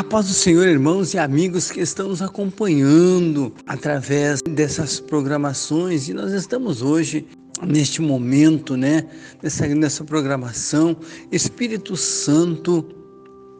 A paz do Senhor, irmãos e amigos que estão nos acompanhando através dessas programações e nós estamos hoje neste momento, né, nessa, nessa programação, Espírito Santo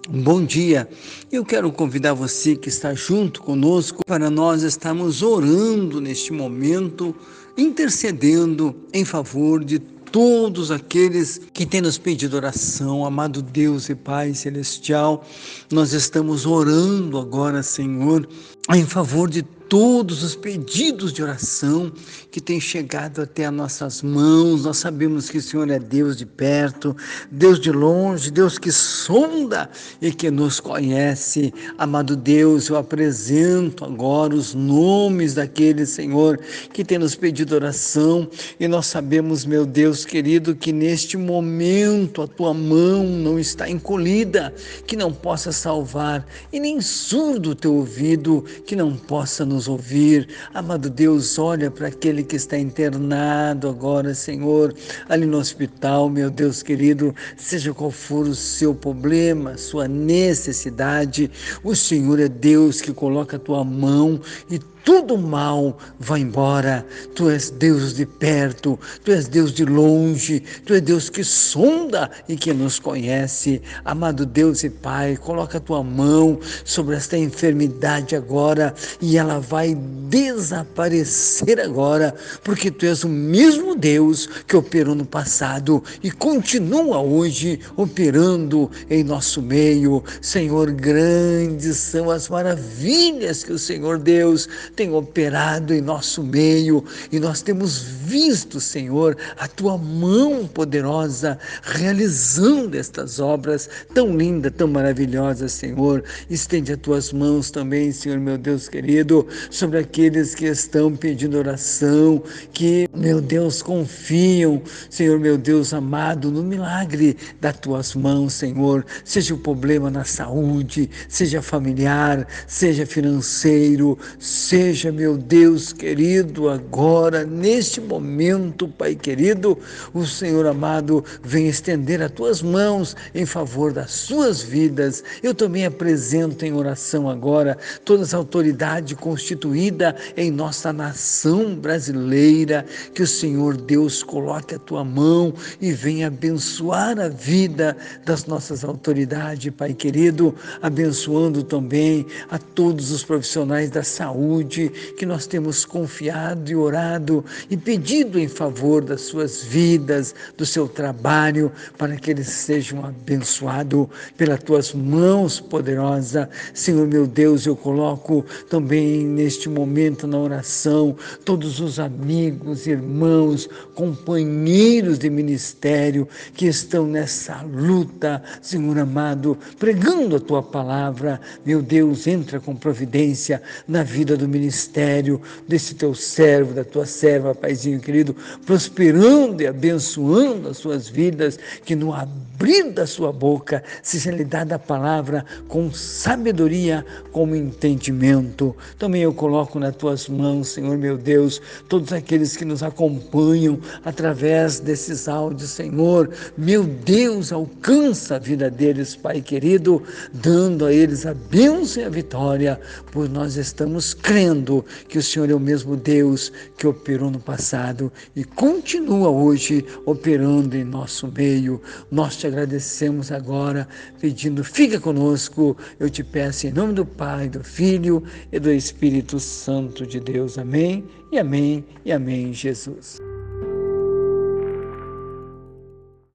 Bom dia. Eu quero convidar você que está junto conosco para nós estarmos orando neste momento, intercedendo em favor de todos aqueles que têm nos pedido oração, amado Deus e Pai Celestial, nós estamos orando agora, Senhor, em favor de todos os pedidos de oração que têm chegado até as nossas mãos. Nós sabemos que o Senhor é Deus de perto, Deus de longe, Deus que sonda e que nos conhece. Amado Deus, eu apresento agora os nomes daqueles, Senhor, que têm nos pedido oração e nós sabemos, meu Deus querido, que neste momento a tua mão não está encolhida, que não possa salvar, e nem surdo o teu ouvido, que não possa nos nos ouvir. Amado Deus, olha para aquele que está internado agora, Senhor, ali no hospital, meu Deus querido, seja qual for o seu problema, sua necessidade, o Senhor é Deus que coloca a tua mão e tudo mal vai embora. Tu és Deus de perto, tu és Deus de longe, tu és Deus que sonda e que nos conhece. Amado Deus e Pai, coloca a tua mão sobre esta enfermidade agora e ela vai desaparecer agora, porque tu és o mesmo Deus que operou no passado e continua hoje operando em nosso meio. Senhor, grandes são as maravilhas que o Senhor Deus tem operado em nosso meio e nós temos visto, Senhor, a tua mão poderosa realizando estas obras tão lindas, tão maravilhosas, Senhor. Estende as tuas mãos também, Senhor, meu Deus querido, sobre aqueles que estão pedindo oração, que, meu Deus, confiam, Senhor, meu Deus amado, no milagre das tuas mãos, Senhor. Seja o problema na saúde, seja familiar, seja financeiro, seja Seja, meu Deus querido, agora, neste momento, Pai querido, o Senhor amado vem estender as tuas mãos em favor das suas vidas. Eu também apresento em oração agora toda essa autoridade constituída em nossa nação brasileira, que o Senhor Deus coloque a tua mão e venha abençoar a vida das nossas autoridades, Pai querido, abençoando também a todos os profissionais da saúde que nós temos confiado e orado e pedido em favor das suas vidas, do seu trabalho, para que eles sejam abençoados pelas tuas mãos poderosas. Senhor meu Deus, eu coloco também neste momento na oração todos os amigos, irmãos, companheiros de ministério que estão nessa luta, Senhor amado, pregando a tua palavra. Meu Deus, entra com providência na vida do ministério ministério desse teu servo, da tua serva, Paizinho querido, prosperando e abençoando as suas vidas, que no abrir da sua boca seja lhe dada a palavra com sabedoria, com entendimento. Também eu coloco nas tuas mãos, Senhor meu Deus, todos aqueles que nos acompanham através desses áudios, Senhor. Meu Deus, alcança a vida deles, Pai querido, dando a eles a bênção e a vitória, pois nós estamos crendo crendo que o Senhor é o mesmo Deus que operou no passado e continua hoje operando em nosso meio. Nós te agradecemos agora, pedindo, fica conosco. Eu te peço em nome do Pai, do Filho e do Espírito Santo de Deus. Amém e amém e amém, Jesus.